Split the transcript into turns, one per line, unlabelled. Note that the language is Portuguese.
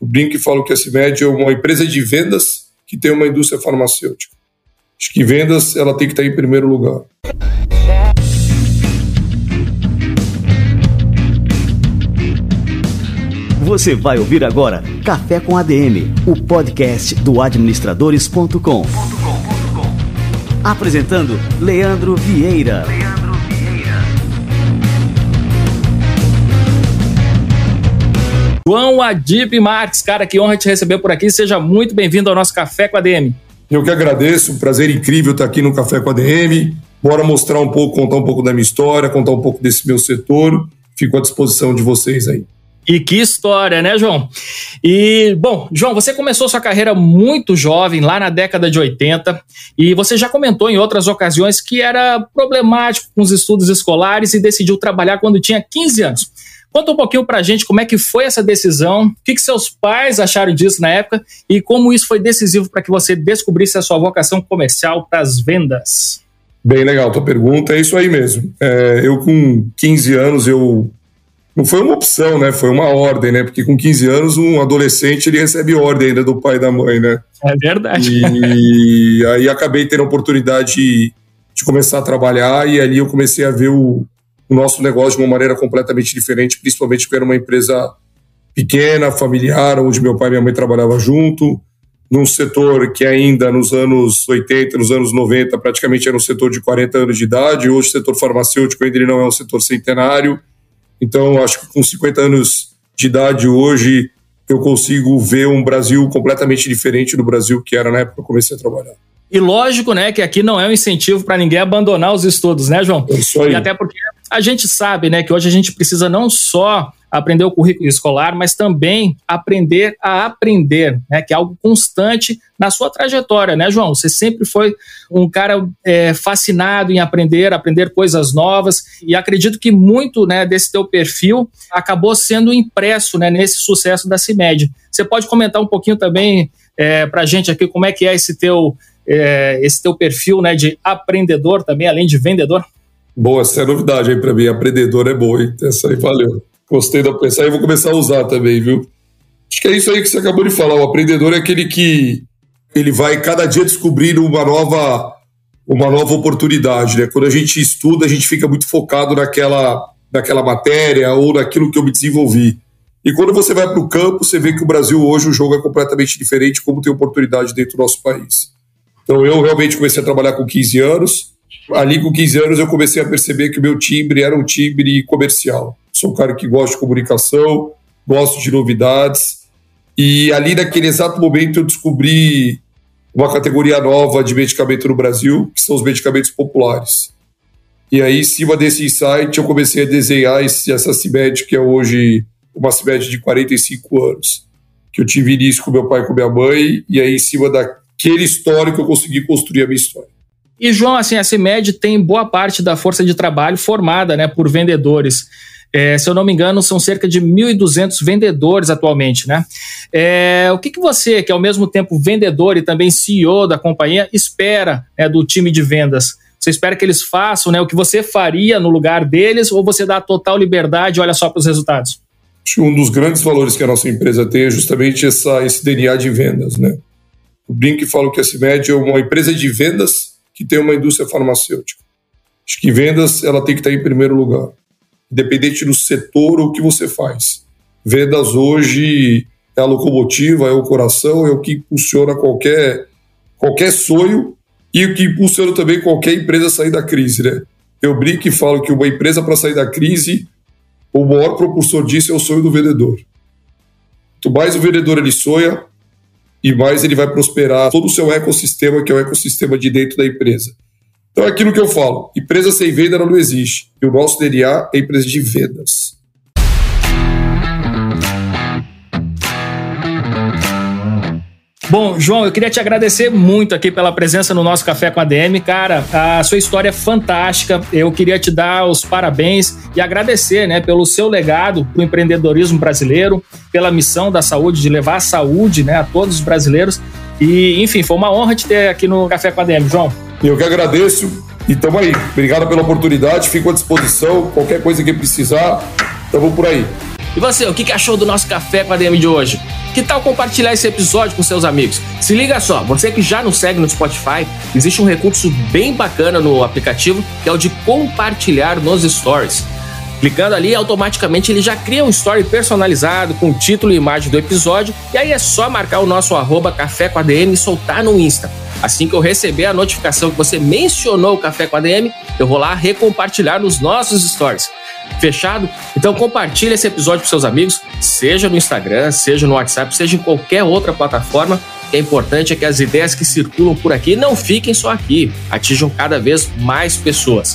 Eu brinco e falo que a CIMED é uma empresa de vendas que tem uma indústria farmacêutica. Acho que vendas ela tem que estar em primeiro lugar.
Você vai ouvir agora Café com ADM, o podcast do administradores.com. Apresentando Leandro Vieira.
João Adib Marques, cara, que honra te receber por aqui. Seja muito bem-vindo ao nosso Café com a DM.
Eu que agradeço, um prazer incrível estar aqui no Café com a DM. Bora mostrar um pouco, contar um pouco da minha história, contar um pouco desse meu setor. Fico à disposição de vocês aí.
E que história, né, João? E, bom, João, você começou sua carreira muito jovem, lá na década de 80, e você já comentou em outras ocasiões que era problemático com os estudos escolares e decidiu trabalhar quando tinha 15 anos. Conta um pouquinho pra gente como é que foi essa decisão, o que, que seus pais acharam disso na época e como isso foi decisivo para que você descobrisse a sua vocação comercial para as vendas.
Bem legal, tua pergunta é isso aí mesmo. É, eu com 15 anos, eu não foi uma opção, né? Foi uma ordem, né? Porque com 15 anos, um adolescente ele recebe ordem ainda do pai e da mãe, né?
É verdade.
E aí acabei tendo a oportunidade de, de começar a trabalhar e ali eu comecei a ver o, o nosso negócio de uma maneira completamente diferente, principalmente porque era uma empresa pequena, familiar, onde meu pai e minha mãe trabalhavam junto, num setor que ainda nos anos 80, nos anos 90, praticamente era um setor de 40 anos de idade, hoje o setor farmacêutico ainda ele não é um setor centenário, então acho que com 50 anos de idade hoje eu consigo ver um Brasil completamente diferente do Brasil que era na época que eu comecei a trabalhar.
E lógico, né, que aqui não é um incentivo para ninguém abandonar os estudos, né, João?
É isso aí.
E até porque a gente sabe, né, que hoje a gente precisa não só aprender o currículo escolar, mas também aprender a aprender, né, que é algo constante na sua trajetória, né, João? Você sempre foi um cara é, fascinado em aprender, aprender coisas novas, e acredito que muito, né, desse teu perfil acabou sendo impresso, né, nesse sucesso da CIMED. Você pode comentar um pouquinho também é, para a gente aqui como é que é esse teu é, esse teu perfil, né, de aprendedor também, além de vendedor?
Boa, essa é novidade aí para mim. Aprendedor é boa, hein? Essa aí valeu. Gostei da pensar e vou começar a usar também, viu? Acho que é isso aí que você acabou de falar. O aprendedor é aquele que ele vai cada dia descobrir uma nova uma nova oportunidade, né? Quando a gente estuda, a gente fica muito focado naquela naquela matéria ou naquilo que eu me desenvolvi. E quando você vai para o campo, você vê que o Brasil hoje o jogo é completamente diferente, como tem oportunidade dentro do nosso país. Então eu realmente comecei a trabalhar com 15 anos Ali com 15 anos eu comecei a perceber que o meu timbre era um timbre comercial. Sou um cara que gosta de comunicação, gosto de novidades. E ali naquele exato momento eu descobri uma categoria nova de medicamento no Brasil, que são os medicamentos populares. E aí, em cima desse insight, eu comecei a desenhar esse, essa CIMED, que é hoje uma CIMED de 45 anos, que eu tive início com meu pai e com minha mãe, e aí, em cima daquele histórico, eu consegui construir a minha história.
E, João, assim, a CIMED tem boa parte da força de trabalho formada né, por vendedores. É, se eu não me engano, são cerca de 1.200 vendedores atualmente, né? É, o que, que você, que é ao mesmo tempo vendedor e também CEO da companhia, espera né, do time de vendas? Você espera que eles façam né, o que você faria no lugar deles ou você dá total liberdade e olha só para os resultados?
Um dos grandes valores que a nossa empresa tem é justamente essa, esse DNA de vendas, né? Eu brinco falo que a CIMED é uma empresa de vendas que tem uma indústria farmacêutica. Acho que vendas ela tem que estar em primeiro lugar, independente do setor ou o que você faz. Vendas hoje é a locomotiva, é o coração, é o que impulsiona qualquer, qualquer sonho e o que impulsiona também qualquer empresa a sair da crise. Né? Eu brinco e falo que uma empresa para sair da crise, o maior propulsor disso é o sonho do vendedor. Quanto mais o vendedor ele sonha, e mais ele vai prosperar todo o seu ecossistema, que é o ecossistema de dentro da empresa. Então é aquilo que eu falo: empresa sem venda não existe. E o nosso DNA é empresa de vendas.
Bom, João, eu queria te agradecer muito aqui pela presença no nosso Café com a DM. Cara, a sua história é fantástica. Eu queria te dar os parabéns e agradecer né, pelo seu legado para o empreendedorismo brasileiro, pela missão da saúde, de levar a saúde né, a todos os brasileiros. E, enfim, foi uma honra te ter aqui no Café com a DM, João.
Eu que agradeço e estamos aí. Obrigado pela oportunidade, fico à disposição. Qualquer coisa que precisar, estamos por aí.
E você, o que achou do nosso Café com a DM de hoje? Que tal compartilhar esse episódio com seus amigos? Se liga só, você que já nos segue no Spotify, existe um recurso bem bacana no aplicativo que é o de compartilhar nos stories. Clicando ali, automaticamente ele já cria um story personalizado com título e imagem do episódio, e aí é só marcar o nosso arroba café com ADM e soltar no Insta. Assim que eu receber a notificação que você mencionou o Café com ADM, eu vou lá recompartilhar nos nossos stories. Fechado? Então compartilhe esse episódio com seus amigos, seja no Instagram, seja no WhatsApp, seja em qualquer outra plataforma. O que é importante é que as ideias que circulam por aqui não fiquem só aqui, atinjam cada vez mais pessoas.